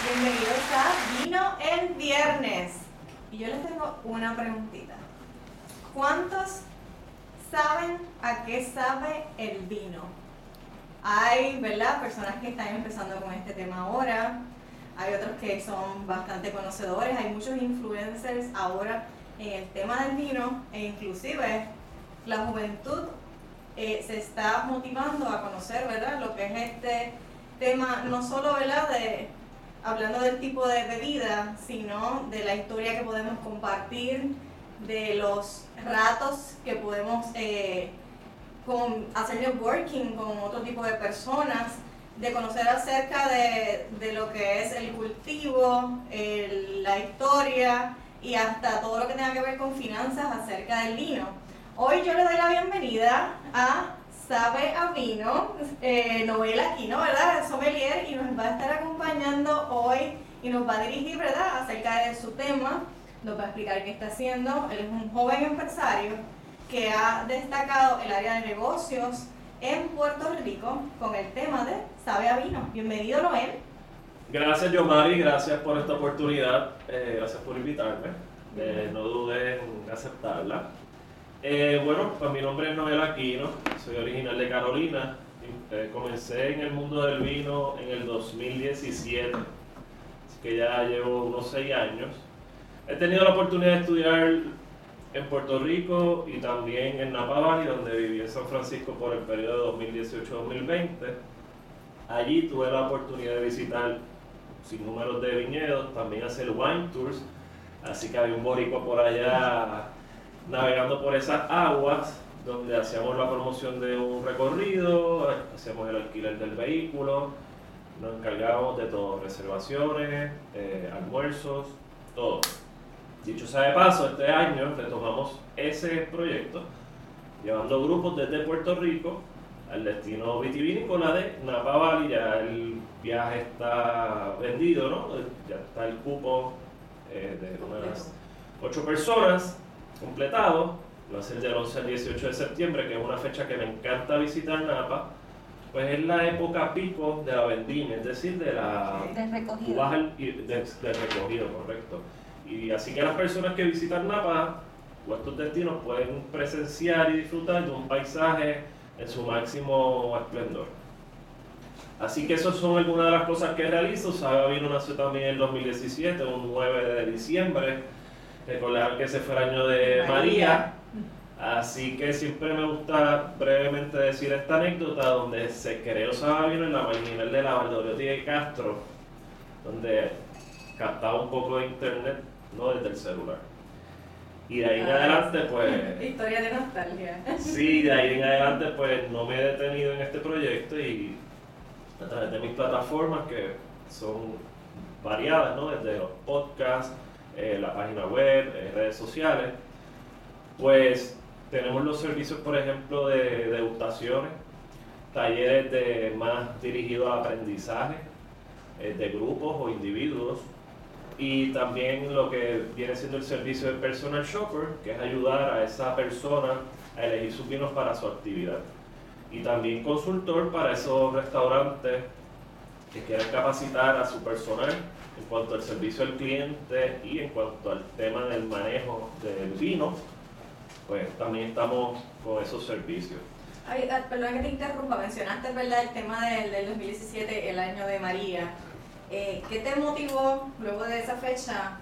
Bienvenidos a Vino el Viernes. Y yo les tengo una preguntita. ¿Cuántos saben a qué sabe el vino? Hay, ¿verdad? Personas que están empezando con este tema ahora. Hay otros que son bastante conocedores. Hay muchos influencers ahora en el tema del vino. E inclusive la juventud eh, se está motivando a conocer, ¿verdad? Lo que es este tema, no solo, ¿verdad? De, hablando del tipo de bebida, sino de la historia que podemos compartir, de los ratos que podemos eh, con, hacer networking con otro tipo de personas, de conocer acerca de, lo que es el cultivo, la historia y hasta todo lo que tenga que ver con finanzas acerca del vino. Hoy yo le doy la bienvenida a Sabe a Vino, eh, novela aquí, ¿no? ¿verdad? Sommelier y nos va a estar acompañando hoy y nos va a dirigir, ¿verdad?, acerca de su tema, nos va a explicar qué está haciendo. Él es un joven empresario que ha destacado el área de negocios en Puerto Rico con el tema de Sabe a Vino. Bienvenido, Noel. Gracias, Yomari, gracias por esta oportunidad, eh, gracias por invitarme. Eh, no dudes en aceptarla. Eh, bueno, pues mi nombre es Noel Aquino, soy original de Carolina. Eh, comencé en el mundo del vino en el 2017, así que ya llevo unos 6 años. He tenido la oportunidad de estudiar en Puerto Rico y también en Napa Valley, donde viví en San Francisco por el periodo de 2018-2020. Allí tuve la oportunidad de visitar sin números de viñedos, también hacer wine tours, así que había un boricua por allá navegando por esas aguas donde hacíamos la promoción de un recorrido, hacíamos el alquiler del vehículo, nos encargábamos de todo, reservaciones, eh, almuerzos, todo. Dicho sea de paso, este año retomamos ese proyecto, llevando grupos desde Puerto Rico al destino vitivinícola de Napa Valley, ya el viaje está vendido, ¿no? Ya está el cupo eh, de unas ocho personas completado, va a ser del 11 al 18 de septiembre, que es una fecha que me encanta visitar Napa, pues es la época pico de la vendimia, es decir, de la... Del recogido. del recogido, correcto. Y así que las personas que visitan Napa o estos destinos pueden presenciar y disfrutar de un paisaje en su máximo esplendor. Así que esas son algunas de las cosas que realizo. Saga vino nació también en el 2017, un 9 de diciembre recordar que ese fue el año de María. Así que siempre me gusta brevemente decir esta anécdota donde se creó Sabino en la marginal de la Valdoriotti de Castro, donde captaba un poco de internet, no desde el celular. Y de ahí en ah, adelante, pues. Historia de nostalgia. Sí, de ahí en adelante, pues no me he detenido en este proyecto y a través de mis plataformas, que son variadas, ¿no? Desde los podcasts eh, la página web, eh, redes sociales, pues tenemos los servicios, por ejemplo, de degustaciones, talleres de, más dirigidos a aprendizaje eh, de grupos o individuos, y también lo que viene siendo el servicio de personal shopper, que es ayudar a esa persona a elegir sus vinos para su actividad. Y también consultor para esos restaurantes que quieran capacitar a su personal en cuanto al servicio al cliente y en cuanto al tema del manejo del vino, pues también estamos con esos servicios. Ay, ah, perdón que te interrumpa, mencionaste ¿verdad? el tema del, del 2017, el año de María. Eh, ¿Qué te motivó luego de esa fecha?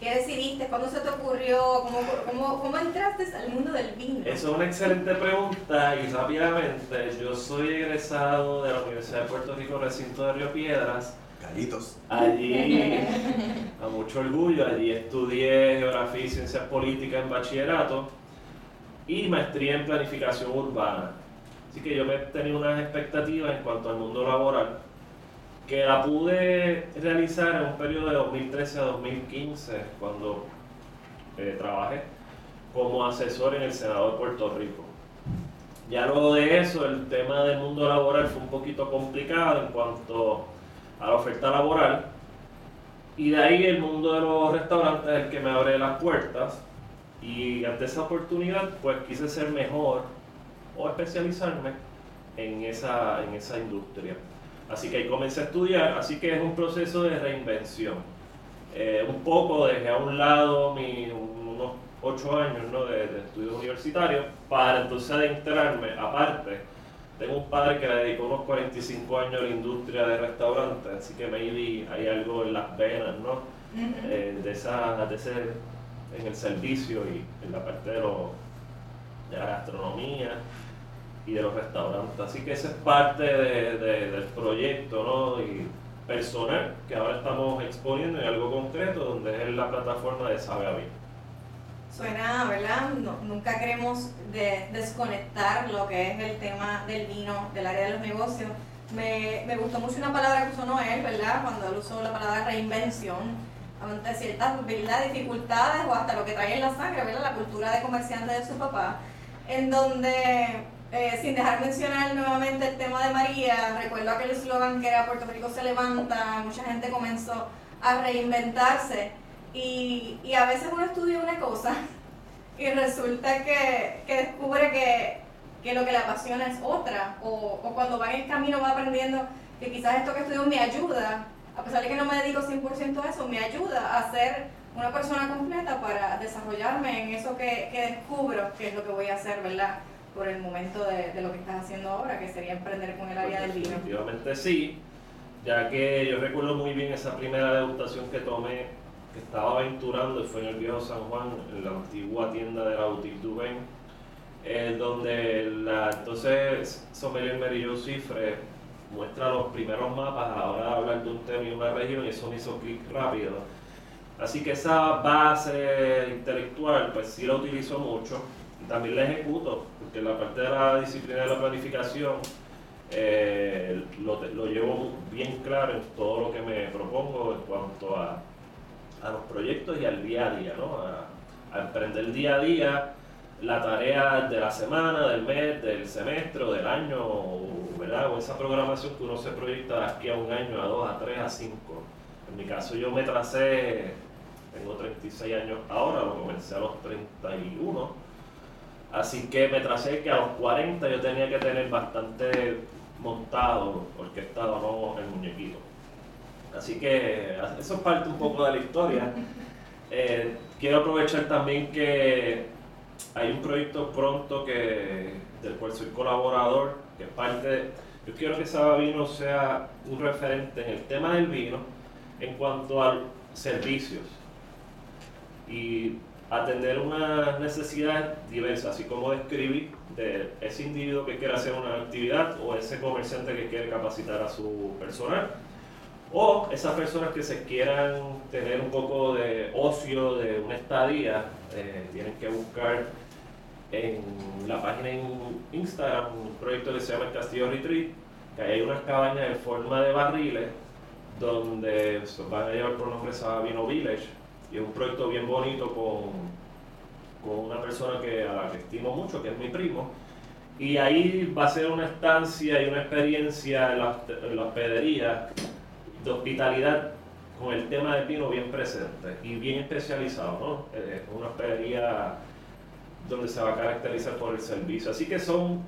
¿Qué decidiste? ¿Cuándo se te ocurrió? ¿Cómo, cómo, cómo entraste al mundo del vino? Esa es una excelente pregunta y rápidamente, yo soy egresado de la Universidad de Puerto Rico, recinto de Río Piedras, Allí, a mucho orgullo, allí estudié geografía y ciencias políticas en bachillerato y maestría en planificación urbana. Así que yo me tenía unas expectativas en cuanto al mundo laboral que la pude realizar en un periodo de 2013 a 2015 cuando eh, trabajé como asesor en el Senado de Puerto Rico. Ya luego de eso, el tema del mundo laboral fue un poquito complicado en cuanto a la oferta laboral. Y de ahí el mundo de los restaurantes es el que me abre las puertas. Y ante esa oportunidad, pues quise ser mejor o especializarme en esa, en esa industria. Así que ahí comencé a estudiar, así que es un proceso de reinvención. Eh, un poco dejé a un lado mi, unos ocho años ¿no? de, de estudios universitarios para entonces adentrarme, aparte, tengo un padre que le dedicó unos 45 años a la industria de restaurantes, así que maybe hay algo en las venas, ¿no? Eh, de, esa, de ese, en el servicio y en la parte de, lo, de la gastronomía y de los restaurantes. Así que esa es parte de, de, del proyecto, ¿no? Y personal que ahora estamos exponiendo en algo concreto, donde es la plataforma de Sabe a Suena, ¿verdad? nunca queremos de, desconectar lo que es el tema del vino, del área de los negocios. Me, me gustó mucho una palabra que usó Noel, ¿verdad? Cuando él usó la palabra reinvención, ante ciertas dificultades o hasta lo que trae en la sangre, ¿verdad? La cultura de comerciante de su papá, en donde, eh, sin dejar mencionar nuevamente el tema de María, recuerdo aquel eslogan que era Puerto Rico se levanta, mucha gente comenzó a reinventarse y, y, a veces uno estudia una cosa y resulta que, que descubre que, que, lo que le apasiona es otra. O, o, cuando va en el camino va aprendiendo que quizás esto que estudio me ayuda, a pesar de que no me dedico 100% a eso, me ayuda a ser una persona completa para desarrollarme en eso que, que descubro, que es lo que voy a hacer, ¿verdad? Por el momento de, de lo que estás haciendo ahora, que sería emprender con el área del vino. Definitivamente sí, ya que yo recuerdo muy bien esa primera degustación que tomé estaba aventurando y fue en el viejo San Juan, en la antigua tienda de la Boutique Dubain, eh, donde la entonces Sommelier Mary Cifre muestra los primeros mapas a la hora de hablar de un tema y una región y eso me hizo clic rápido. Así que esa base intelectual pues sí la utilizo mucho también la ejecuto, porque la parte de la disciplina de la planificación eh, lo, lo llevo bien claro en todo lo que me propongo en cuanto a a los proyectos y al día a día, ¿no? A, emprender día a día la tarea de la semana, del mes, del semestre o del año, ¿verdad? O esa programación que uno se proyecta de aquí a un año, a dos, a tres, a cinco. En mi caso yo me tracé, tengo 36 años ahora, lo comencé a los 31, así que me tracé que a los 40 yo tenía que tener bastante montado, orquestado, ¿no? El muñequito. Así que eso es parte un poco de la historia. Eh, quiero aprovechar también que hay un proyecto pronto que, del cual soy colaborador, que es parte, yo quiero que Sabavino sea un referente en el tema del vino en cuanto a servicios y atender unas necesidades diversas, así como describir de ese individuo que quiere hacer una actividad o ese comerciante que quiere capacitar a su personal o esas personas que se quieran tener un poco de ocio, de una estadía, eh, tienen que buscar en la página en Instagram un proyecto que se llama el Castillo Retreat, que hay unas cabañas en forma de barriles donde van a llevar por nombre Sabino Village y es un proyecto bien bonito con, con una persona que, a la que estimo mucho, que es mi primo. Y ahí va a ser una estancia y una experiencia en la, en la hospedería de hospitalidad con el tema del vino bien presente y bien especializado, ¿no? Eh, una hospedería donde se va a caracterizar por el servicio. Así que son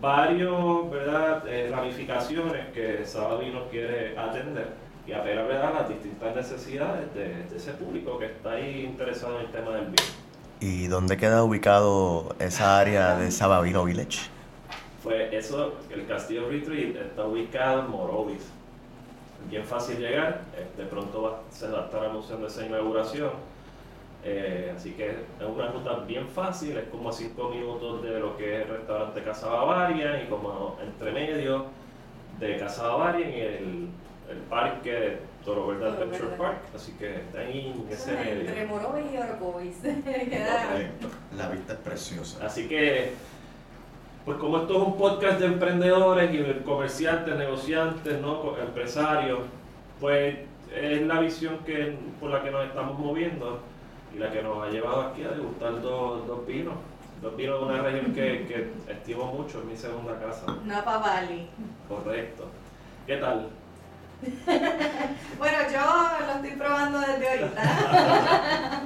varios, ¿verdad?, eh, ramificaciones que Sabadino quiere atender y apelar a las distintas necesidades de, ese público que está ahí interesado en el tema del vino. ¿Y dónde queda ubicado esa área de Sabadino Village? Pues eso, el Castillo Retreat está ubicado en Morovis, bien fácil llegar, eh, de pronto va, se va a estar anunciando esa inauguración. Eh, así que es una ruta bien fácil, es como a 5 minutos de lo que es el restaurante Casa Bavaria y como entre medio de Casa Bavaria y el, el parque de Toro Verde Adventure Park, así que está ahí en ese medio. Entre Morovis y Orocovis. La vista es preciosa. Así que pues como esto es un podcast de emprendedores y comerciantes, negociantes, ¿no? empresarios, pues es la visión que, por la que nos estamos moviendo y la que nos ha llevado aquí a degustar dos, dos vinos. Dos vinos de una región que, que estimo mucho, es mi segunda casa. Napa Valley. Correcto. ¿Qué tal? bueno, yo lo estoy probando desde ahorita.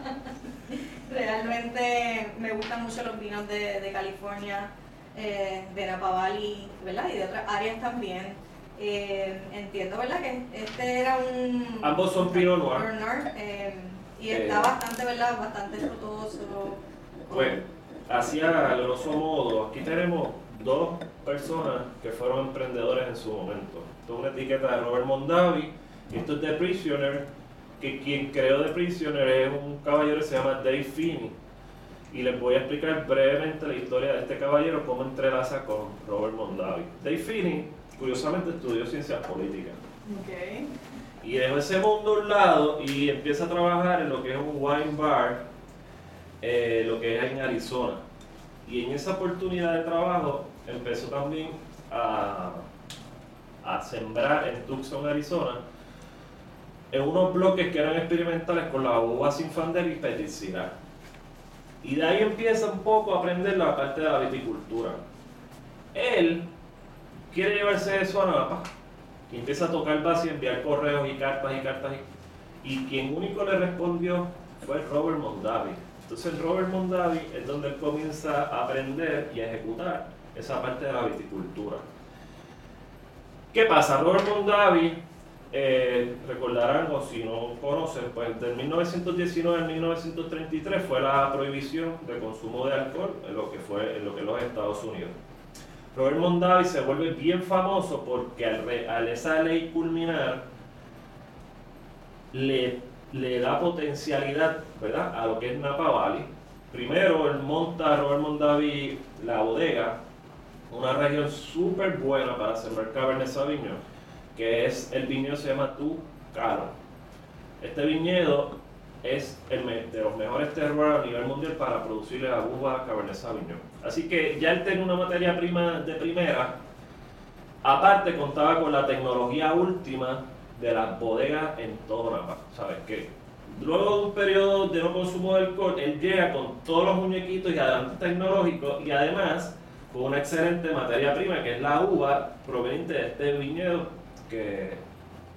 Realmente me gustan mucho los vinos de, de California eh, de Napa Valley, ¿verdad? Y de otras áreas también. Eh, entiendo, ¿verdad? Que este era un... Ambos son Pinot Noir. Eh, y está bastante, ¿verdad? Bastante frutoso. Pues, hacia grosso modo, aquí tenemos dos personas que fueron emprendedores en su momento. Esto es una etiqueta de Robert Mondavi y esto es The Prisoner, que quien creó The Prisoner es un caballero que se llama Dave Finney. Y les voy a explicar brevemente la historia de este caballero, cómo entrelaza con Robert Mondavi. Dave Finney, curiosamente, estudió ciencias políticas. Ok. Y dejó ese mundo a un lado y empieza a trabajar en lo que es un wine bar, eh, lo que es en Arizona. Y en esa oportunidad de trabajo empezó también a, a sembrar en Tucson, Arizona, en unos bloques que eran experimentales con la uva Sinfandel y Syrah. Y de ahí empieza un poco a aprender la parte de la viticultura. Él quiere llevarse eso a Napa y empieza a tocar base y enviar correos y cartas y cartas. Y, y quien único le respondió fue Robert Mondavi. Entonces Robert Mondavi es donde él comienza a aprender y a ejecutar esa parte de la viticultura. ¿Qué pasa? Robert Mondavi, eh, recordarán o si no conocen, pues de 1919 a 1933 fue la prohibición de consumo de alcohol en lo que fue en lo que los Estados Unidos. Robert Mondavi se vuelve bien famoso porque al, re- al esa ley culminar le, le da potencialidad ¿verdad? a lo que es Napa Valley. Primero, él monta Robert Mondavi la bodega, una región súper buena para sembrar Cabernet Sauvignon, que es el viñedo se llama Tucano. Este viñedo es el de los mejores terroirs a nivel mundial para producir la uva Cabernet Sauvignon. Así que ya él tenía una materia prima de primera. Aparte contaba con la tecnología última de las bodegas en todo Napa. ¿Sabes qué? Luego de un periodo de no consumo de alcohol, él llega con todos los muñequitos y adelantos tecnológicos y además con una excelente materia prima que es la uva proveniente de este viñedo que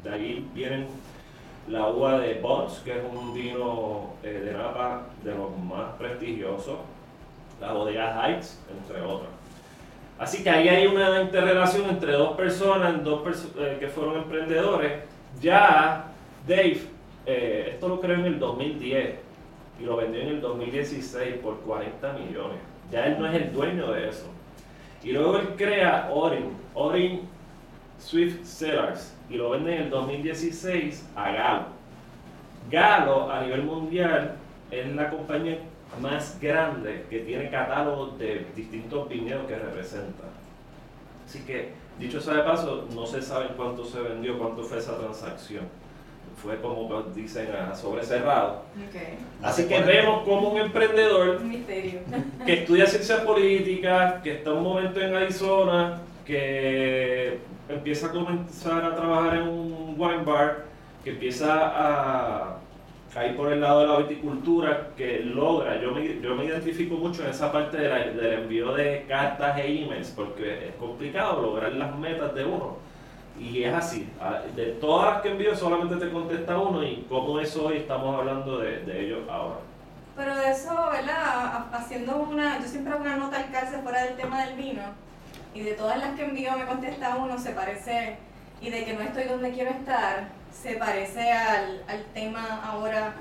de ahí vienen la uva de Bones, que es un vino eh, de Napa de los más prestigiosos, la bodega Heights, entre otros. Así que ahí hay una interrelación entre dos personas, dos perso- eh, que fueron emprendedores. Ya Dave, eh, esto lo creó en el 2010 y lo vendió en el 2016 por 40 millones. Ya él no es el dueño de eso. Y luego él crea Orin, Orin Swift Cellars, y lo vende en el 2016 a Galo. Galo a nivel mundial es la compañía más grande que tiene catálogos de distintos viñedos que representa. Así que, dicho sea de paso, no se sabe cuánto se vendió, cuánto fue esa transacción. Fue como dicen a sobre cerrado. Ok. Así que vemos como un emprendedor misterio. que estudia ciencias políticas, que está un momento en Arizona, que empieza a comenzar a trabajar en un wine bar, que empieza a, a ir por el lado de la viticultura, que logra, yo me, yo me identifico mucho en esa parte de la- del envío de cartas e emails, porque es complicado lograr las metas de uno. Y es así, de todas las que envío solamente te contesta uno y como eso hoy estamos hablando de, de ello ahora. Pero de eso, ¿verdad? Ha- Haciendo una, yo siempre hago una nota al calce fuera del tema del vino. Y de todas las que envío me contesta uno, se parece, y de que no estoy donde quiero estar, se parece al, al tema ahora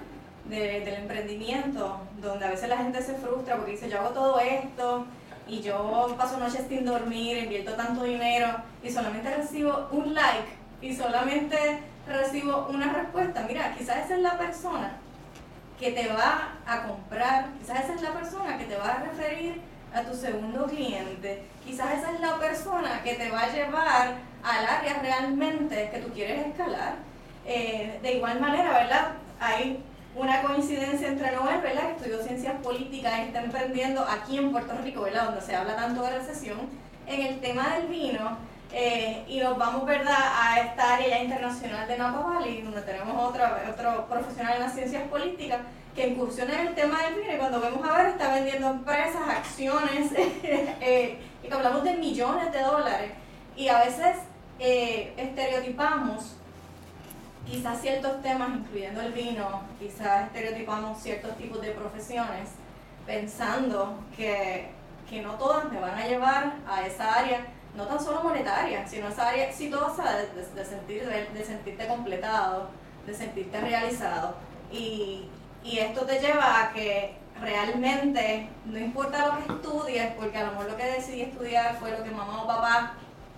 de- del emprendimiento, donde a veces la gente se frustra porque dice, yo hago todo esto y yo paso noches sin dormir, invierto tanto dinero y solamente recibo un like y solamente recibo una respuesta. Mira, quizás esa es la persona que te va a comprar, quizás esa es la persona que te va a referir a tu segundo cliente, quizás esa es la persona que te va a llevar al área realmente que tú quieres escalar. Eh, de igual manera, ¿verdad? Hay una coincidencia entre Noel, ¿verdad? Que estudió ciencias políticas y está emprendiendo aquí en Puerto Rico, ¿verdad? Donde se habla tanto de recesión, en el tema del vino. eh, y nos vamos, ¿verdad?, a esta área internacional de Napa Valley, donde tenemos otro, otro profesional en las ciencias políticas que incursiona en el tema del vino y cuando vemos a ver está vendiendo empresas, acciones, eh, y que hablamos de millones de dólares. Y a veces eh, estereotipamos quizás ciertos temas, incluyendo el vino, quizás estereotipamos ciertos tipos de profesiones, pensando que, que no todas me van a llevar a esa área no tan solo monetaria, sino esa área exitosa de, de, sentir, de, sentirte completado, de sentirte realizado. Y, y esto te lleva a que realmente no importa lo que estudies, porque a lo mejor lo que decidí estudiar fue lo que mamá o papá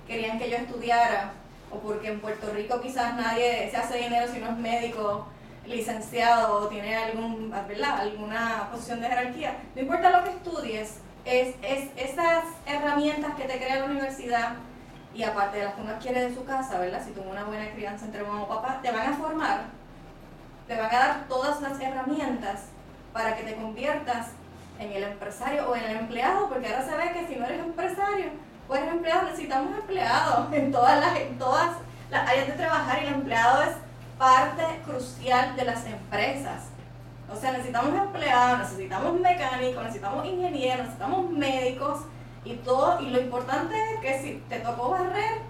querían que yo estudiara, o porque en Puerto Rico quizás nadie se hace dinero si no es médico, licenciado o tiene algún, alguna posición de jerarquía. No importa lo que estudies, es, es esas herramientas que te crea la universidad y aparte de las que uno adquiere de su casa, ¿verdad? Si tuvo una buena crianza entre mamá o papá, te van a formar, te van a dar todas las herramientas para que te conviertas en el empresario o en el empleado, porque ahora se ve que si no eres empresario o eres empleado, necesitamos empleados en todas las, en todas las áreas de trabajar y el empleado es parte crucial de las empresas. O sea, necesitamos empleados, necesitamos mecánicos, necesitamos ingenieros, necesitamos médicos y todo. Y lo importante es que si te tocó barrer,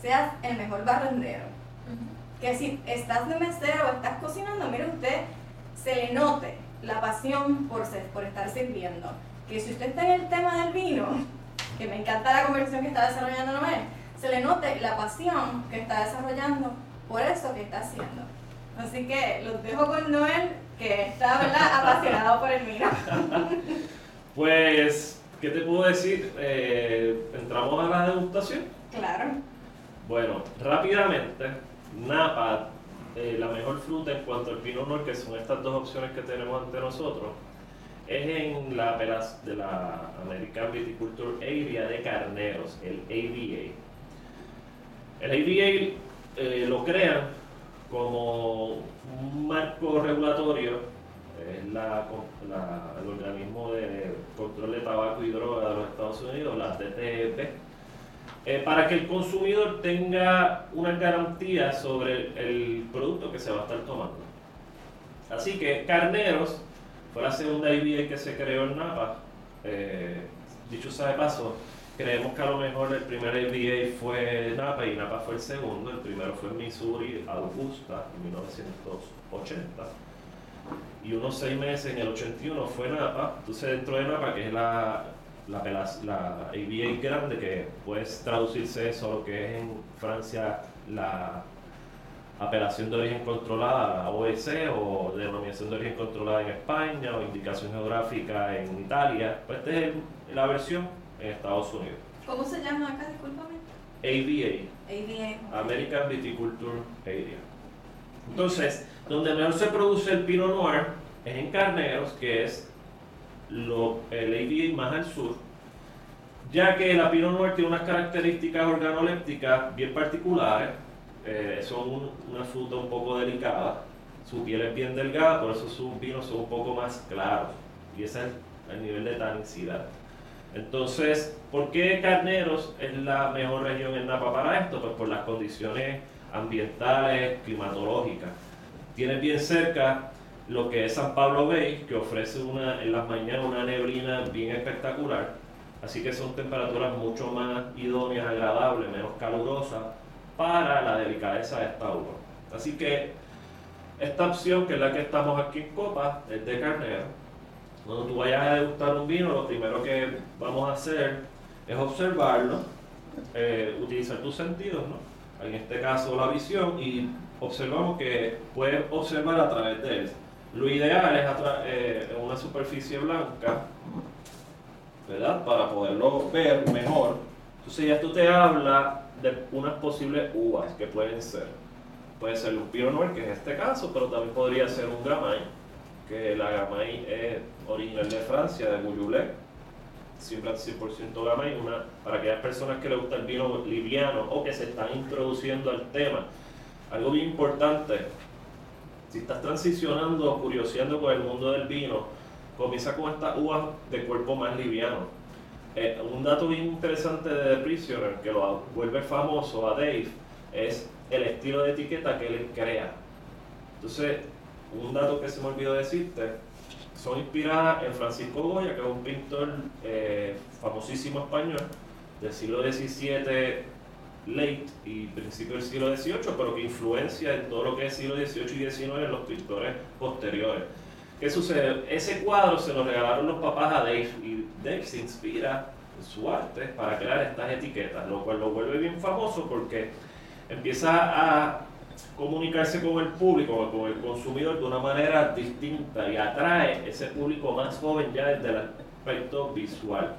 seas el mejor barrendero. Que si estás de mesero o estás cocinando, mire usted, se le note la pasión por, ser, por estar sirviendo. Que si usted está en el tema del vino, que me encanta la conversación que está desarrollando Noel, se le note la pasión que está desarrollando por eso que está haciendo. Así que los dejo con Noel, que está apasionado por el vino. pues, ¿qué te puedo decir? Eh, ¿Entramos a la degustación? Claro. Bueno, rápidamente, Napa eh, la mejor fruta en cuanto al Pinot Noir, que son estas dos opciones que tenemos ante nosotros, es en la de la American Viticulture Area de Carneros, el AVA. El AVA eh, lo crean como un marco regulatorio, es la, el organismo de control de tabaco y droga de los Estados Unidos, la TTP, eh, para que el consumidor tenga una garantía sobre el, producto que se va a estar tomando. Así que Carneros fue la segunda IBA que se creó en Napa. Eh, dicho sea de paso, creemos que a lo mejor el primer IBA fue Napa y Napa fue el segundo. El primero fue en Missouri, Augusta, en 1980 y unos seis meses en el 81 fue Napa. Entonces dentro de Napa, que es la, la, la ABA grande, que puede traducirse eso a lo que es en Francia la apelación de origen controlada, la OEC, o denominación de origen controlada en España, o indicación geográfica en Italia. Pues esta es la versión en Estados Unidos. ¿Cómo se llama acá, discúlpame? ABA. ABA. American Viticulture Area. Entonces, donde mejor se produce el Pinot Noir es en Carneros, que es lo, el más al sur, ya que la Pinot Noir tiene unas características organolépticas bien particulares, eh, son una fruta un poco delicada, su piel es bien delgada, por eso sus vinos son un poco más claros, y ese es el nivel de tanicidad. Entonces, ¿por qué Carneros es la mejor región en Napa para esto? Pues por las condiciones ambientales, climatológicas. Tiene bien cerca lo que es San Pablo Bay, que ofrece una, en las mañanas una neblina bien espectacular. Así que son temperaturas mucho más idóneas, agradables, menos calurosas para la delicadeza de esta uva. Así que esta opción, que es la que estamos aquí en Copa, es de carnero. Cuando tú vayas a degustar un vino, lo primero que vamos a hacer es observarlo, eh, utilizar tus sentidos, ¿no? En este caso la visión, y observamos que puedes observar a través de él. Lo ideal es eh, una superficie blanca, ¿verdad? Para poderlo ver mejor. Entonces ya esto te habla de unas posibles uvas que pueden ser. Puede ser un Pinot Noir, que es este caso, pero también podría ser un Gamay, que la Gamay es original de Francia, de Bouilloulet, siempre 100% Gamay, una, para aquellas personas que les gusta el vino liviano o que se están introduciendo al tema. Algo bien importante si estás transicionando curioseando con el mundo del vino, comienza con estas uvas de cuerpo más liviano. Eh, un dato bien interesante de The Prisoner que lo vuelve famoso a Dave es el estilo de etiqueta que él crea. Entonces, un dato que se me olvidó decirte, son inspiradas en Francisco Goya, que es un pintor eh, famosísimo español del siglo XVII late y principio del siglo XVIII, pero que influencia en todo lo que es siglo XVIII y XIX en los pintores posteriores. ¿Qué sucede? Ese cuadro se lo regalaron los papás a Dave y Dave se inspira su arte para crear estas etiquetas, lo cual lo vuelve bien famoso porque empieza a comunicarse con el público, con el consumidor de una manera distinta y atrae ese público más joven ya desde el aspecto visual.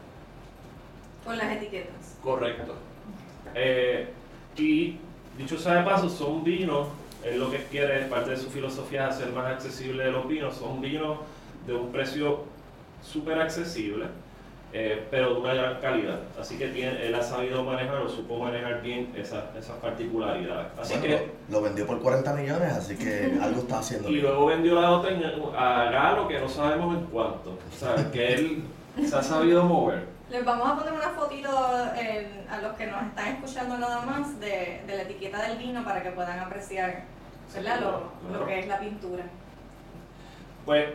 Con las etiquetas. Correcto. Eh, y dicho sea de paso, son vinos, es lo que quiere, parte de su filosofía es hacer más accesible los vinos, son vinos de un precio súper accesible eh, pero de una gran calidad. Así que tiene, él ha sabido manejar o supo manejar bien esas esa particularidades. Así que, lo, vendió por 40 millones, así que algo está haciendo. Y luego vendió la otra a Galo, que no sabemos en cuánto. O sea, que él se ha sabido mover. Les vamos a poner una fotito a los que nos están escuchando nada más de, de la etiqueta del vino para que puedan apreciar lo, lo que es la pintura. Pues,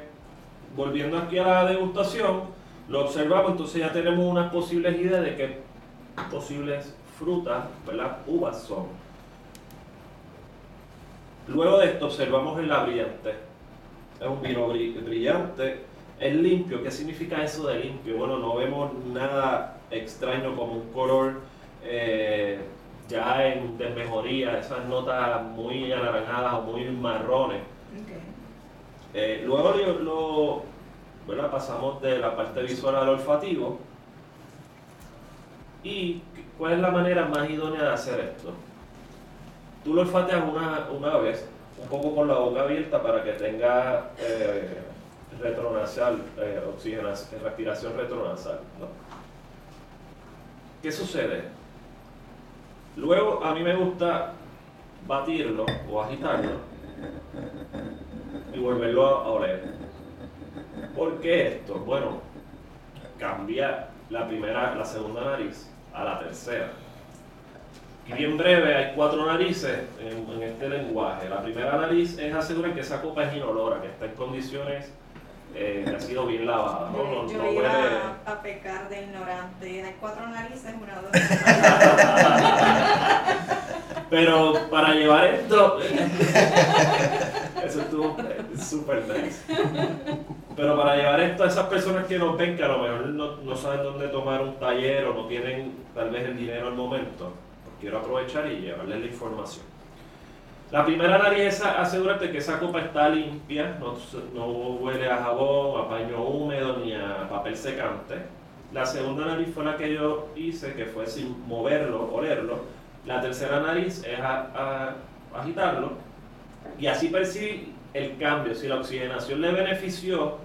volviendo aquí a la degustación, lo observamos, entonces ya tenemos unas posibles ideas de qué posibles frutas, ¿verdad? Uvas son. Luego de esto observamos el la brillante. Es un vino brillante, es limpio. ¿Qué significa eso de limpio? Bueno, no vemos nada extraño como un color eh, ya en desmejoría, esas notas muy anaranjadas o muy marrones. Eh, luego lo, pasamos de la parte visual al olfativo. ¿Y cuál es la manera más idónea de hacer esto? Tú lo olfateas una, una vez, un poco con la boca abierta para que tenga eh, retronasal, eh, oxigenación, respiración retronasal. ¿Qué sucede? Luego a mí me gusta batirlo o agitarlo y volverlo a oler. ¿Por qué esto? Bueno, cambia la primera, la segunda nariz a la tercera. Y bien breve, hay cuatro narices en, este lenguaje. La primera nariz es asegurar que esa copa es inolora, que está en condiciones eh, ha sido bien lavada. ¿no? yo iba a pecar de ignorante. Hay cuatro narices, una dos. Pero para llevar esto, eso estuvo súper nice. Pero para llevar esto a esas personas que nos ven, que a lo mejor no, saben dónde tomar un taller o no tienen tal vez el dinero al momento, pues quiero aprovechar y llevarles la información. La primera nariz es asegúrate que esa copa está limpia, no, no huele a jabón, a paño húmedo ni a papel secante. La segunda nariz fue la que yo hice, que fue sin moverlo, olerlo. La tercera nariz es a, agitarlo y así percibir el cambio. Si la oxigenación le benefició,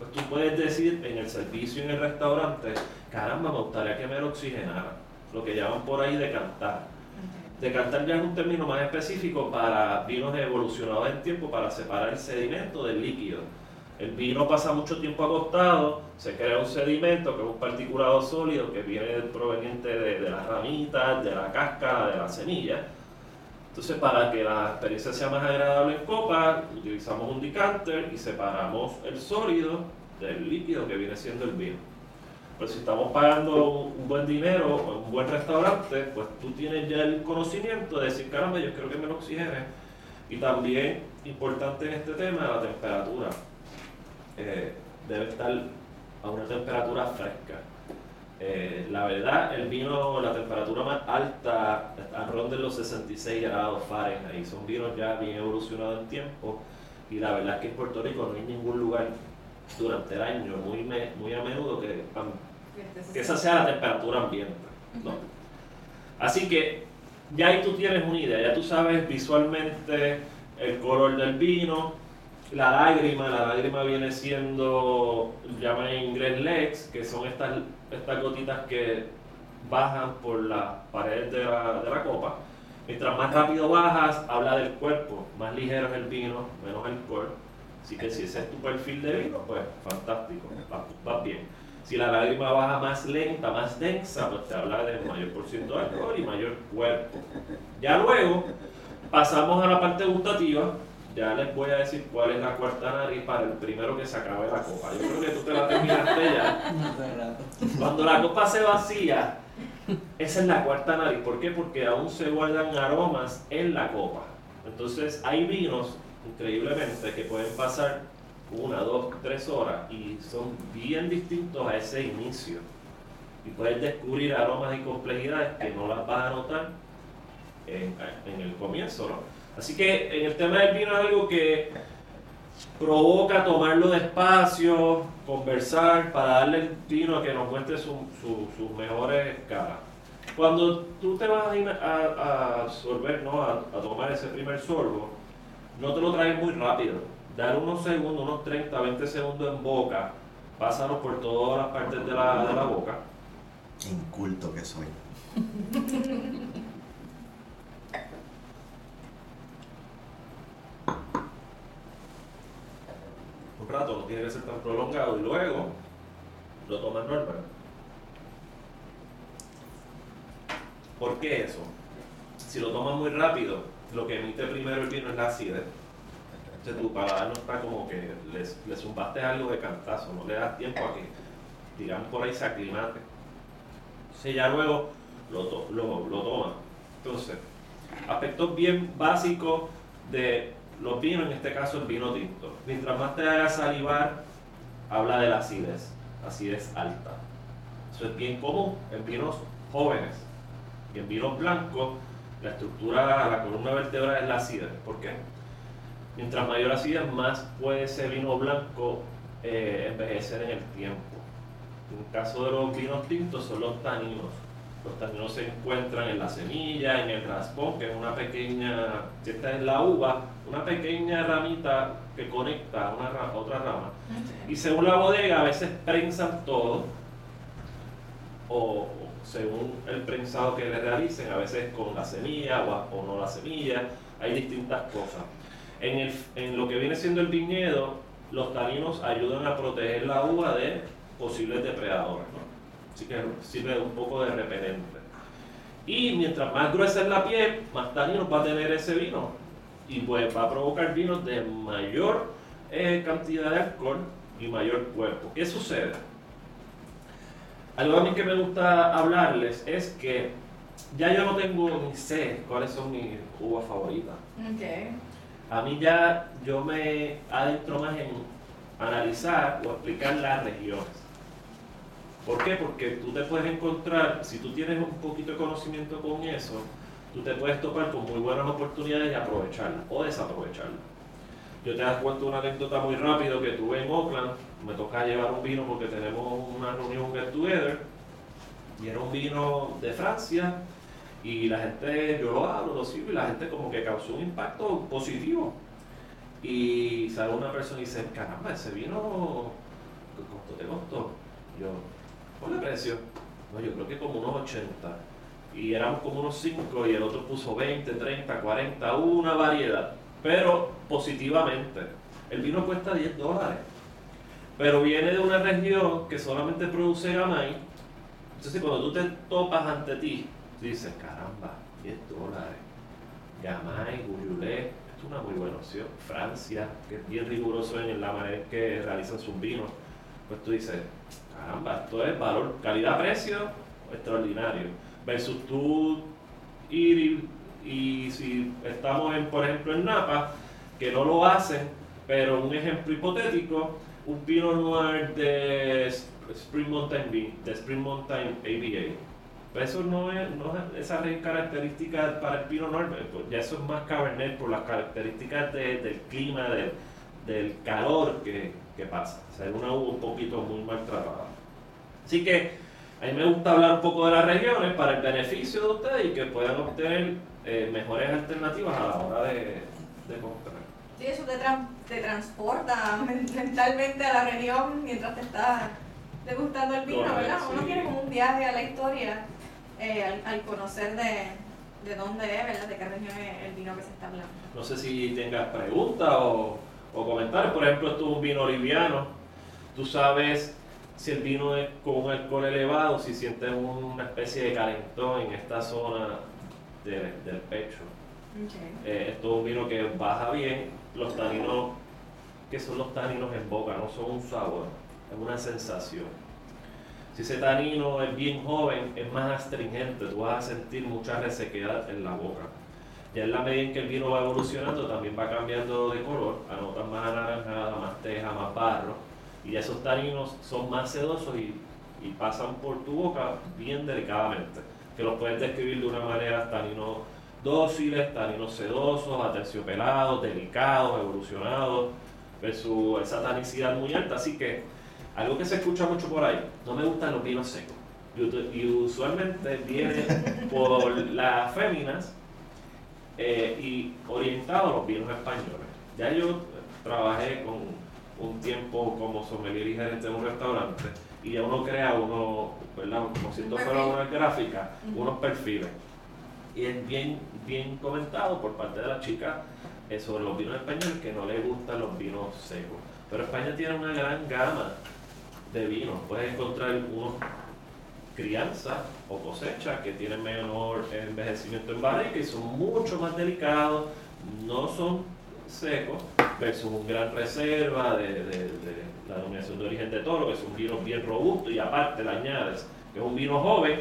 pues tú puedes decir en el servicio, en el restaurante, caramba, me gustaría que me lo oxigenara. Lo que llaman por ahí decantar. Decantar ya es un término más específico para vinos evolucionados en tiempo para separar el sedimento del líquido. El vino pasa mucho tiempo acostado, se crea un sedimento que es un particulado sólido que viene proveniente de, de las ramitas, de la cáscara, de la semilla entonces, para que la experiencia sea más agradable en copa, utilizamos un decanter y separamos el sólido del líquido que viene siendo el vino. Pero si estamos pagando un buen dinero en un buen restaurante, pues tú tienes ya el conocimiento de decir, caramba, yo quiero que me lo oxigene. Y también, importante en este tema, la temperatura. Eh, debe estar a una temperatura fresca. Eh, la verdad, el vino, la temperatura más alta, ronda los 66 grados Fahrenheit. Son vinos ya bien evolucionados en tiempo. Y la verdad es que en Puerto Rico no hay ningún lugar durante el año, muy, muy a menudo, que, que esa sea la temperatura ambiente. Así que ya ahí tú tienes una idea, ya tú sabes visualmente el color del vino, la lágrima, la lágrima viene siendo, llama en inglés legs, que son estas, estas gotitas que bajan por las paredes de la, de la copa. Mientras más rápido bajas, habla del cuerpo, más ligero es el vino, menos alcohol. Así que si ese es tu perfil de vino, pues fantástico, va bien. Si la lágrima baja más lenta, más densa, pues te habla de mayor por de alcohol y mayor cuerpo. Ya luego pasamos a la parte gustativa, ya les voy a decir cuál es la cuarta nariz para el primero que se acabe la copa. Yo creo que tú te la terminaste ya. Cuando la copa se vacía, esa es la cuarta nariz. ¿Por qué? Porque aún se guardan aromas en la copa. Entonces hay vinos, increíblemente, que pueden pasar una, dos, tres horas y son bien distintos a ese inicio. y puedes descubrir aromas y complejidades que no las vas a notar en, en el comienzo, ¿no? Así que en el tema del vino es algo que provoca tomarlo despacio, conversar, para darle el vino a que nos muestre sus mejores caras. Cuando tú te vas a, a absorber, ¿no? A, a, tomar ese primer sorbo, no te lo traes muy rápido. Dar unos segundos, unos 30, 20 segundos en boca, pásalo por todas las partes de la, de la boca. Inculto que soy. Un rato, no tiene que ser tan prolongado y luego lo tomas normal. ¿Por qué eso? Si lo tomas muy rápido, lo que emite primero el vino es la acidez. Entonces tu paladar no está como que le, zumbaste algo de cantazo, no le das tiempo a que, digamos, por ahí se aclimate. Entonces ya luego lo, to lo, lo toma. Entonces, aspectos bien básicos de los vinos, en este caso el vino tinto. Mientras más te haga salivar, habla de la acidez, acidez alta. Eso es bien común en vinos jóvenes. Y en vinos blancos, la estructura, la columna vertebral es la acidez. ¿Por qué? Mientras mayor acidez, más puede ese vino blanco eh, envejecer en el tiempo. En el caso de los vinos tintos son los taninos. Los taninos se encuentran en la semilla, en el raspón, que es una pequeña, si esta es la uva, una pequeña ramita que conecta una rama, otra rama. Y según la bodega, a veces prensan todo, o según el prensado que le realicen, a veces con la semilla o, o no la semilla, hay distintas cosas. En, el, en lo que viene siendo el viñedo, los taninos ayudan a proteger la uva de posibles depredadores, ¿no? Así que sirve un poco de repelente. Y mientras más gruesa es la piel, más taninos va a tener ese vino. Y pues va a provocar vinos de mayor eh, cantidad de alcohol y mayor cuerpo. ¿Qué sucede? Algo a mí que me gusta hablarles es que ya yo no tengo ni sé cuáles son mis uvas favoritas. Okay. A mí ya yo me adentro más en analizar o explicar las regiones. ¿Por qué? Porque tú te puedes encontrar, si tú tienes un poquito de conocimiento con eso, tú te puedes topar con muy buenas oportunidades y aprovecharlas o desaprovecharlas. Yo te das cuenta una anécdota muy rápido que tuve en Oakland, me toca llevar un vino porque tenemos una reunión get together y era un vino de Francia y la gente, yo lo hablo, lo sirvo y la gente como que causó un impacto positivo. Y sale una persona y dice, caramba, ese vino, ¿qué costó te costó? Yo, ¿cuál precio? No, yo creo que como unos 80. Y éramos como unos 5 y el otro puso 20, 30, 40, una variedad. Pero positivamente. El vino cuesta 10 dólares. Pero viene de una región que solamente produce gamay. Entonces cuando tú te topas ante ti, dices, caramba, 10 dólares. Gamay, Guyulé, es una muy buena opción. Francia, que es bien riguroso en la manera en que realizan sus vinos. Pues tú dices, caramba, esto es valor, calidad-precio extraordinario. Versus tú ir y, si estamos, en, por ejemplo, en Napa, que no lo hacen, pero un ejemplo hipotético, un Pinot Noir de Spring Mountain de Spring Mountain ABA. Pues eso no es, no es esa característica para el Pinot Noir, pues ya eso es más Cabernet por las características de, del clima, del, del calor que, que pasa. O sea, es una uva un poquito muy maltratada. Así que a mí me gusta hablar un poco de las regiones para el beneficio de ustedes y que puedan obtener eh, mejores alternativas a la hora de, de comprar. Sí, eso te, tra te transporta mentalmente a la región mientras te estás degustando el vino, ¿verdad? Uno sí. tiene como un viaje a la historia eh, al, al, conocer de, de dónde es, ¿verdad? De qué región es el vino que se está hablando. No sé si tengas preguntas o, o comentarios. Por ejemplo, esto es un vino liviano. Tú sabes si el vino es con un alcohol elevado, si sientes una especie de calentón en esta zona de- del pecho. Okay. Eh, esto es un vino que baja bien. Los taninos, que son los taninos en boca, no son un sabor, es una sensación. Si ese tanino es bien joven, es más astringente, tú vas a sentir mucha resequedad en la boca. Ya en la medida en que el vino va evolucionando, también va cambiando de color, a notas más anaranjadas, más teja, más barro. Y ya esos taninos son más sedosos y y pasan por tu boca bien delicadamente, que los puedes describir de una manera taninos dóciles, taninos sedosos, aterciopelados, delicados, evolucionados, versus esa tanicidad muy alta. Así que algo que se escucha mucho por ahí, no me gustan los vinos secos. Y usualmente viene por las féminas eh, y orientado a los vinos españoles. Ya yo trabajé con un tiempo como sommelier y gerente de un restaurante y ya uno crea uno, ¿verdad? Como si esto fuera una gráfica, unos perfiles. Y es bien, bien comentado por parte de las chicas eh, sobre los vinos españoles que no les gustan los vinos secos. Pero España tiene una gran gama de vinos. Puedes encontrar unos crianza o cosecha que tienen menor envejecimiento en barrica y son mucho más delicados, no son secos, versus un gran reserva de, la denominación de origen de toro, que es un vino bien robusto y aparte le añades que es un vino joven,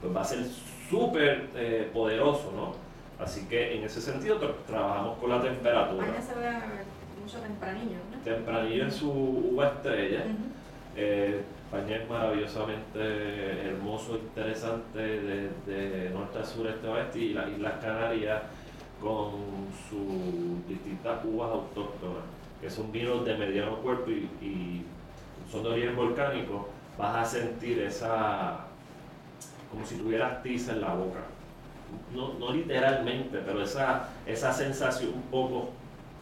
pues va a ser súper eh, poderoso, ¿no? Así que en ese sentido trabajamos con la temperatura. Se ve mucho tempranillo, ¿no? Tempranillo en su uva estrella. España es maravillosamente hermoso, interesante de, norte a sur, este a oeste y las Islas Canarias con sus distintas uvas autóctonas, que son vinos de mediano cuerpo y, son de origen volcánico, vas a sentir esa, como si tuvieras tiza en la boca. No, literalmente, pero esa, esa sensación un poco...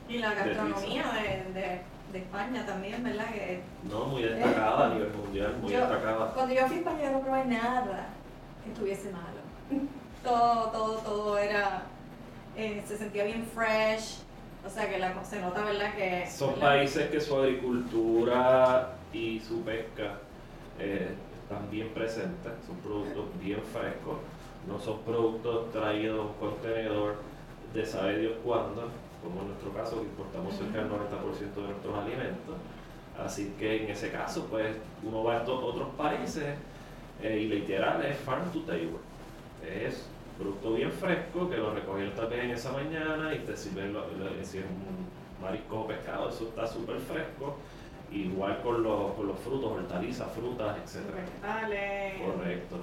Y la gastronomía de de España también, ¿verdad? Que, no, muy destacada a nivel mundial, muy destacada. Cuando yo fui a España no probé nada que estuviese malo. todo, todo, todo era, eh, se sentía bien fresh, o sea que la, se nota, ¿verdad? Que, Son países que su agricultura y su pesca eh, están bien presentes, son productos bien frescos, no son productos traídos en un contenedor de sabe Dios cuándo como en nuestro caso, que importamos cerca del 90% de nuestros alimentos. Así que en ese caso, pues uno va a estos otros países eh, y literal es farm to table. Es producto bien fresco que lo recogieron también en esa mañana y te sirven lo, si es un marisco o pescado, eso está súper fresco. Igual con los, con los frutos, hortalizas, frutas, etc. Correcto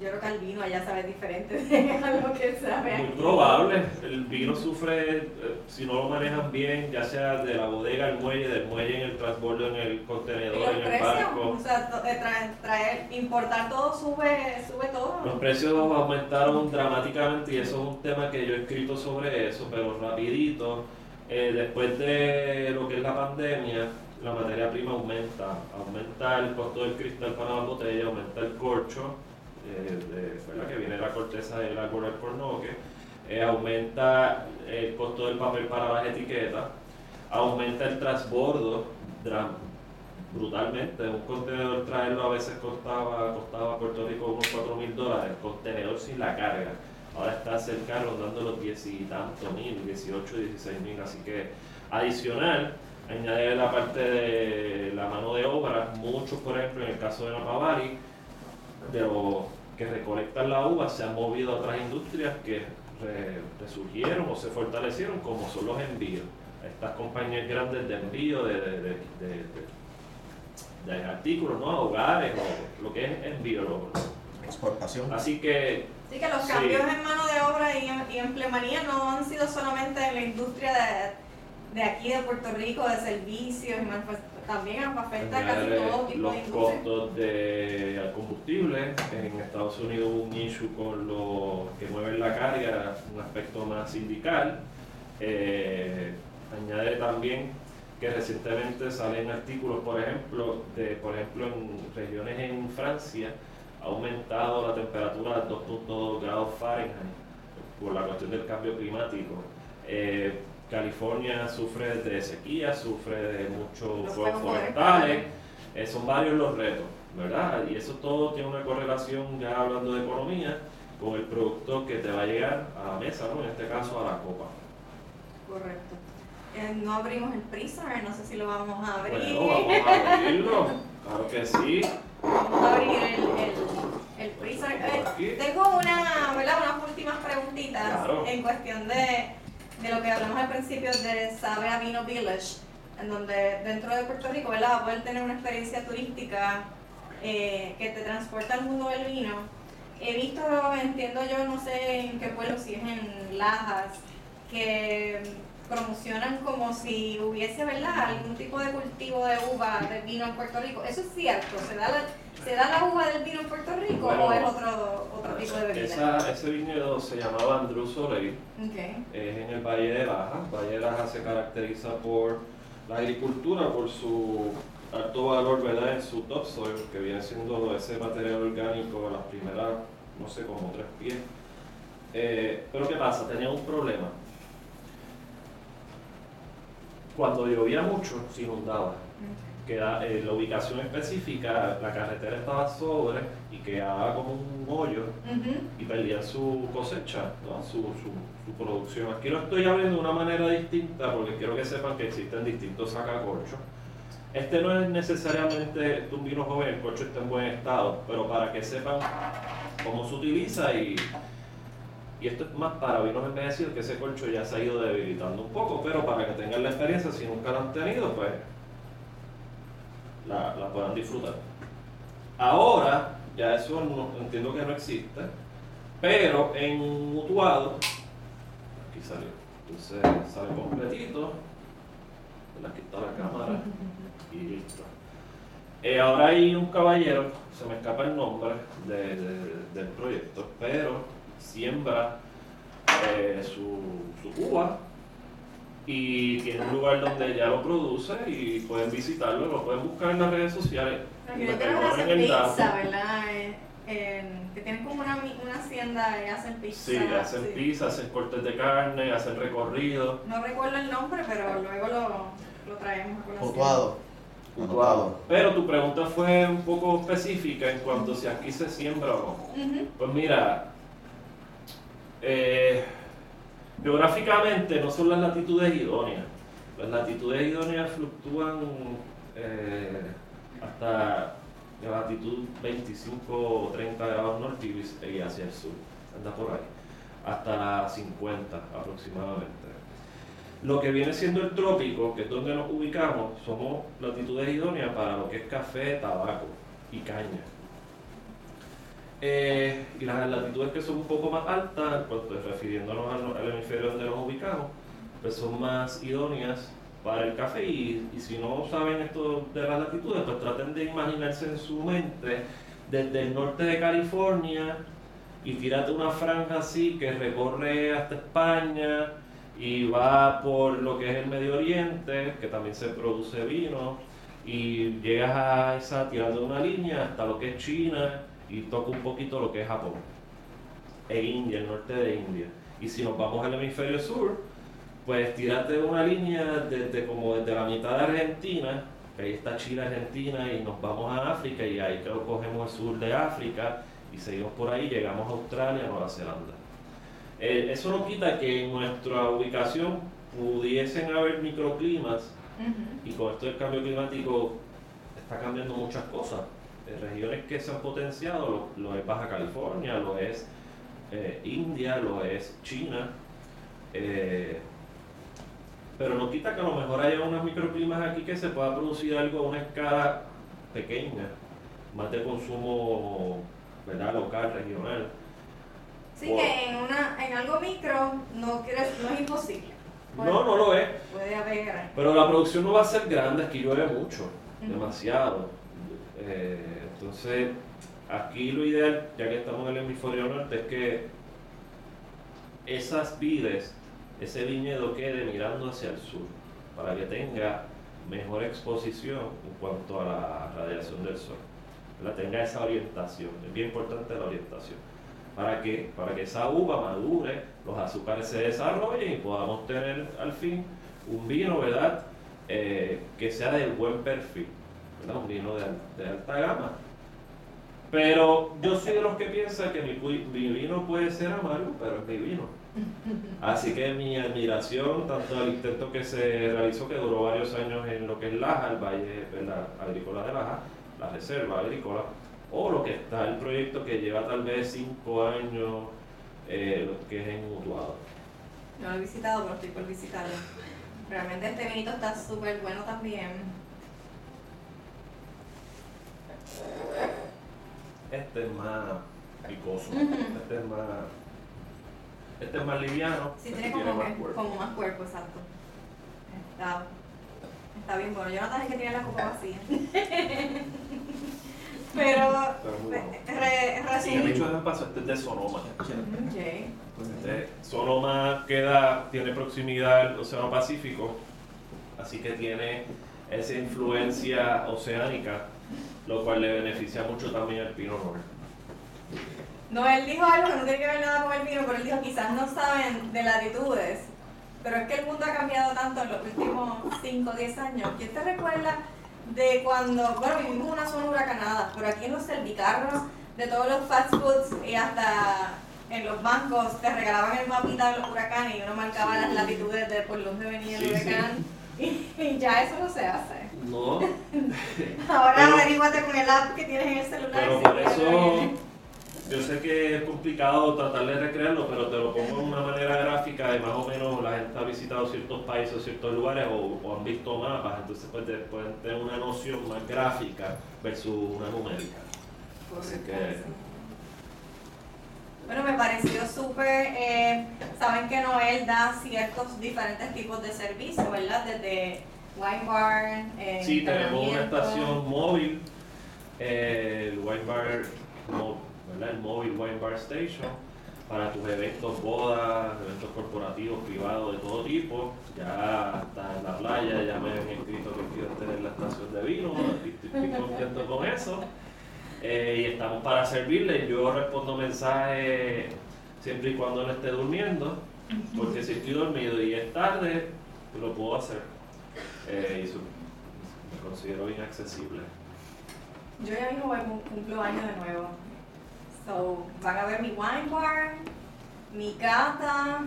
yo creo que el vino allá sabe diferente de lo que sabe Muy probable. El vino sufre, eh, si no lo manejan bien, ya sea de la bodega al muelle, del muelle en el transbordo, en el contenedor, en el barco. O sea, traer, importar todo sube, sube todo. Los precios aumentaron dramáticamente y eso es un tema que yo he escrito sobre eso, pero rapidito. Eh, después de lo que es la pandemia, la materia prima aumenta. Aumenta el costo del cristal para la botella, aumenta el corcho de, que viene la corteza del árbol alcornoque, eh, aumenta el costo del papel para las etiquetas, aumenta el transbordo brutalmente. Un contenedor traerlo a veces costaba, costaba Puerto Rico unos 4 mil dólares, contenedor sin la carga. Ahora está cerca rondando los 10 y tantos mil, 18, 16 mil. Así que adicional, añade la parte de la mano de obra, muchos por ejemplo en el caso de la Pavari, de los que recolectan la uva se han movido a otras industrias que resurgieron o se fortalecieron, como son los envíos. Estas compañías grandes de envío de, de, de, artículos, ¿no? hogares, o lo que es envío. Exportación. Así que. Sí, que los cambios en mano de obra y en, y en no han sido solamente en la industria de, aquí de Puerto Rico, de servicios y también afecta casi todo tipo los costos de combustible. En Estados Unidos hubo un issue con los que mueven la carga, un aspecto más sindical. Eh, añade también que recientemente salen artículos, por ejemplo, de por ejemplo en regiones en Francia ha aumentado la temperatura a 2.2 grados Fahrenheit por la cuestión del cambio climático. Eh, California sufre de sequía, sufre de muchos fuegos forestales, eh, son varios los retos, ¿verdad? Y eso todo tiene una correlación, ya hablando de economía, con el producto que te va a llegar a la mesa, ¿no? En este caso a la copa. Correcto. Eh, no abrimos el freezer, no sé si lo vamos a abrir. Bueno, vamos a abrirlo, claro que sí. Vamos a abrir el, el, el freezer. Eh, tengo una, ¿verdad? unas últimas preguntitas en cuestión de de lo que hablamos al principio de Sabe a Vino Village, en donde dentro de Puerto Rico, ¿verdad? Poder tener una experiencia turística eh, que te transporta al mundo del vino. He visto, entiendo yo, no sé en qué pueblo, si es en Lajas, que promocionan como si hubiese, ¿verdad?, algún tipo de cultivo de uva de vino en Puerto Rico. ¿Eso es cierto? ¿Se da la, ¿se da la uva del vino en Puerto Rico o es otro, otro tipo de bebida? Esa- ese viñedo se llamaba Andrew Soleil, Okay. es en el Valle de Laja. Valle de Laja se caracteriza por la agricultura, por su alto valor ¿verdad? en su topsoil, que viene siendo ese material orgánico, las primeras, no sé, como tres pies. Eh, pero ¿qué pasa? Tenía un problema. Cuando llovía mucho, se inundaba. Queda, eh, la ubicación específica, la carretera estaba sobre y quedaba como un hoyo Ujú. y perdían su cosecha, ¿no? su, su, su producción. Aquí lo estoy abriendo de una manera distinta porque quiero que sepan que existen distintos sacacorchos. Este no es necesariamente un vino joven, el corcho está en buen estado, pero para que sepan cómo se utiliza y, y esto es más para vinos envejecidos que ese corcho ya se ha ido debilitando un poco, pero para que tengan la experiencia, si nunca la han tenido, pues la, la puedan disfrutar. Ahora, ya eso entiendo que no existe, pero en mutuado, aquí salió, entonces sale completito, aquí está la cámara y listo. Eh, ahora hay un caballero, se me escapa el nombre de- del proyecto, pero siembra eh, su, su uva y tiene un lugar donde ya lo produce y pueden visitarlo, lo pueden buscar en las redes sociales. Lo Me que yo creo que perdonen hacen el dato. pizza, ¿verdad? Eh, en- que tienen como una, una hacienda y hacen pizza. Sí, hacen sí. pizza, hacen cortes de carne, hacen recorridos. No recuerdo el nombre, pero luego lo, lo traemos. Mutuado. Anotado. Pero tu pregunta fue un poco específica en cuanto a si aquí se siembra o no. Pues mira, eh, geográficamente no son las latitudes idóneas. Las latitudes idóneas fluctúan eh, hasta la latitud 25 o 30 grados norte y hacia el sur, anda por ahí, hasta las 50 aproximadamente. Lo que viene siendo el trópico, que es donde nos ubicamos, somos latitudes idóneas para lo que es café, tabaco y caña. Eh, y las latitudes que son un poco más altas, cuanto refiriéndonos al, al hemisferio donde nos ubicamos, pues son más idóneas para el café. Y, y si no saben esto de las latitudes, pues traten de imaginarse en su mente desde el norte de California y tírate una franja así que recorre hasta España y va por lo que es el Medio Oriente, que también se produce vino, y llegas a esa tirando una línea hasta lo que es China y toca un poquito lo que es Japón e India, el norte de India. Y si nos vamos al hemisferio sur, pues tírate una línea desde como desde la mitad de Argentina, que ahí está Chile, Argentina, y nos vamos a África y ahí creo cogemos el sur de África y seguimos por ahí, llegamos a Australia, Nueva Zelanda. Eh, eso no quita que en nuestra ubicación pudiesen haber microclimas y con esto del cambio climático está cambiando muchas cosas. Eh, regiones que se han potenciado, lo, lo es Baja California, lo es eh, India, lo es China. eh, pero no quita que a lo mejor haya unos microclimas aquí que se pueda producir algo a una escala pequeña, más de consumo ¿verdad? local, regional. Sí, que en, una, en algo micro no, quieres- no es imposible. Puede- No, no lo es. Puede haber. Pero la producción no va a ser grande, aquí llueve mucho, demasiado. Eh, entonces, aquí lo ideal, ya que estamos en el hemisferio norte, es que esas vides, ese viñedo quede mirando hacia el sur, para que tenga mejor exposición en cuanto a la radiación del sol. La tenga esa orientación, es bien importante la orientación. ¿Para qué? Para que esa uva madure, los azúcares se desarrollen y podamos tener al fin un vino, ¿verdad? Eh, que sea de buen perfil, ¿verdad? Un vino de, de alta gama. Pero yo soy de los que piensan que mi, mi vino puede ser amargo, pero es mi vino. Así que mi admiración, tanto al intento que se realizó, que duró varios años en lo que es Laja, el Valle ¿verdad? Agrícola de Laja, la Reserva Agrícola, o lo que está el proyecto que lleva tal vez cinco años, eh, lo que es en Mutuado. No lo he visitado, pero estoy por visitarlo. Realmente este vinito está súper bueno también. Este es más picoso. Este es más. Este es más liviano. Sí, este tiene como, más que- cuerpo. como más cuerpo, exacto. Está, está bien bueno. Yo no sabía que tenía la copa vacía. Pero, Pero muy bueno. re, Y resumiendo. dicho de paso, este es de Sonoma. Este, Sonoma queda, tiene proximidad al Océano Pacífico, así que tiene esa influencia oceánica, lo cual le beneficia mucho también al Pino Noir. No, él dijo algo que no tiene que ver nada con el vino, pero él dijo quizás no saben de latitudes. Pero es que el mundo ha cambiado tanto en los últimos 5 o 10 años. ¿Quién te recuerda de cuando, bueno, vivimos en una zona huracanada, pero aquí en los servicarros de todos los fast foods y hasta en los bancos te regalaban el mapita de los huracanes y uno marcaba Sí. las latitudes de por dónde venía el Sí, sí. huracán? Y, y ya eso no se hace. No, Ahora averíguate con el app que tienes en el celular. pero por eso yo sé que es complicado tratar de recrearlo, pero te lo pongo en una manera gráfica de más o menos la gente ha visitado ciertos países o ciertos lugares o, o han visto mapas, entonces pues, te pueden tener una noción más gráfica versus una numérica. Así que- Bueno, me pareció súper. eh, Saben que Noel da ciertos diferentes tipos de servicios, ¿verdad? Desde wine bar, eh, Sí, tenemos una estación móvil, eh, el Wine Bar, ¿verdad? El móvil Wine Bar Station, para tus eventos, bodas, eventos corporativos, privados, de todo tipo. Ya está en la playa, ya me han escrito que quiero tener la estación de vino, y estoy contento con eso. Eh, y estamos para servirle. Yo respondo mensajes siempre y cuando no esté durmiendo, porque si estoy dormido y es tarde, lo puedo hacer. Eh, y su- me considero bien accesible. Yo ya mismo cumplo años de nuevo. So, van a ver mi wine bar, mi cata,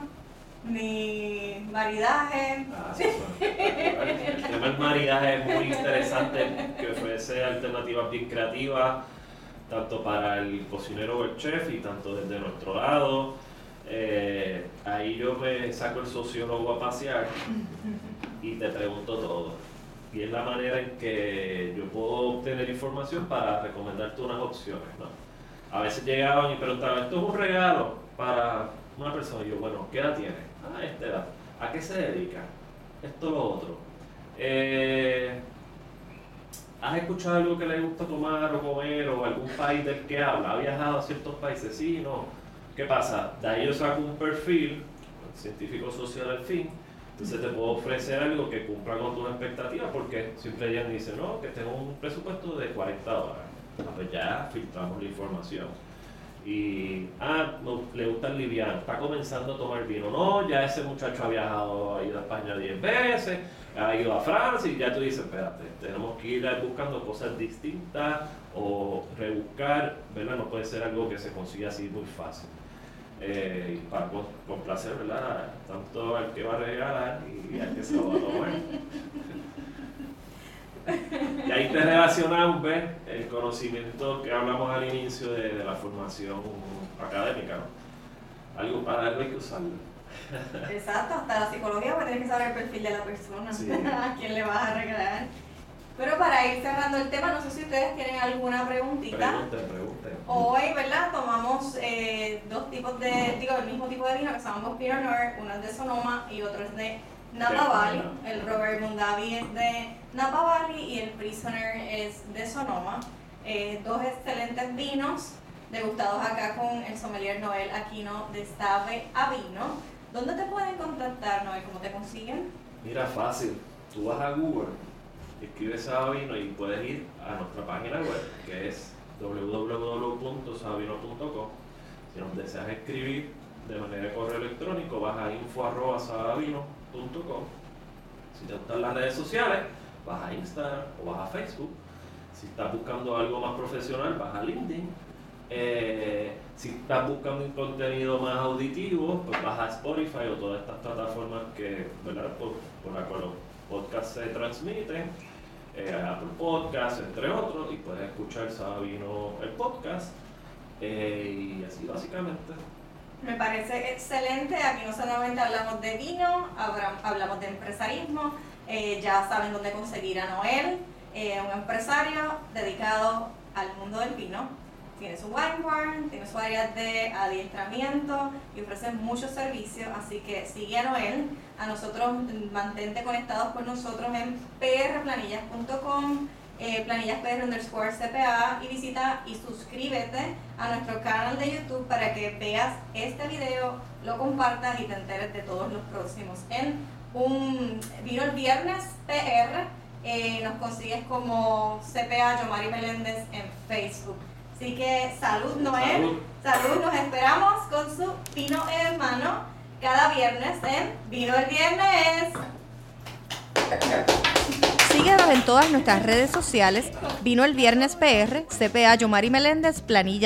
mi maridaje. Ah, sí. El tema del maridaje es muy interesante, que ofrece alternativas bien creativas, tanto para el cocinero o el chef y tanto desde nuestro lado. Eh, ahí yo me saco el sociólogo a pasear y te pregunto todo. Y es la manera en que yo puedo obtener información para recomendarte unas opciones. ¿no? A veces llegaban y preguntaban, esto es un regalo para una persona. Y yo, bueno, ¿qué edad tiene? Ah, esta edad. ¿A qué se dedica? Esto, lo otro. Eh, ¿Has escuchado algo que le gusta tomar o comer o algún país del que habla? ¿Ha viajado a ciertos países? Sí, no. ¿Qué pasa? De ahí yo saco un perfil, científico social al fin, entonces te puedo ofrecer algo que cumpla con tus expectativas porque siempre ella dice, no, que tengo un presupuesto de 40 dólares. Ah, Pues ya filtramos la información. Y, ah, no, le gusta el liviano, está comenzando a tomar vino. No, ya ese muchacho ha viajado, ha ido a España 10 veces, ha ido a Francia y ya tú dices, espérate, tenemos que ir buscando cosas distintas o rebuscar, ¿verdad? No puede ser algo que se consiga así muy fácil. Eh, y para complacer, ¿verdad? Tanto al que va a regalar y al que se lo va a tomar. Y ahí te relacionamos, ¿ves? El conocimiento que hablamos al inicio de, de la formación académica, ¿no? Algo para algo hay que usarlo. Exacto, hasta la psicología va a tener que saber el perfil de la persona, Sí. a quién le vas a regalar. Pero para ir cerrando el tema, no sé si ustedes tienen alguna preguntita. Pregunten, pregunten. Hoy, ¿verdad? Tomamos eh, dos tipos de, digo, el mismo tipo de vino que se llama Pinot Noir, uno es de Sonoma y otro es de Napa Valley. El Robert Mondavi es de Napa Valley y el Prisoner es de Sonoma. Eh, dos excelentes vinos degustados acá con el sommelier Noel Aquino de Stave a Vino. ¿Dónde te pueden contactar, Noel? ¿Cómo te consiguen? Mira, fácil. Tú vas a Google, escribes Sabino y puedes ir a nuestra página web, que es www.sabino.com. Si nos deseas escribir de manera de correo electrónico, vas a info.sabino.com. Si te gustan las redes sociales, vas a Instagram o vas a Facebook. Si estás buscando algo más profesional, vas a LinkedIn. Eh, si estás buscando un contenido más auditivo, pues vas a Spotify o todas estas plataformas que. Por, por la los podcasts se transmiten, eh, Apple Podcasts, entre otros, y puedes escuchar Sabino el podcast, eh, y así básicamente. Me parece excelente. Aquí no solamente hablamos de vino, hablamos de empresarismo. Eh, ya saben dónde conseguir a Noel, eh, un empresario dedicado al mundo del vino. tiene su wine barn, tiene su área de adiestramiento y ofrece muchos servicios, así que sigue a Noel, a nosotros mantente conectados con nosotros en prplanillas.com, eh, planillaspr underscore CPA y visita y suscríbete a nuestro canal de YouTube para que veas este video, lo compartas y te enteres de todos los próximos. En un vino el viernes PR, eh, nos consigues como CPA Yomari Meléndez en Facebook. Así que salud Noel, salud. nos esperamos con su vino en mano cada viernes en Vino el Viernes. Síguenos en todas nuestras redes sociales, Vino el Viernes PR, CPA Yomari Meléndez, Planilla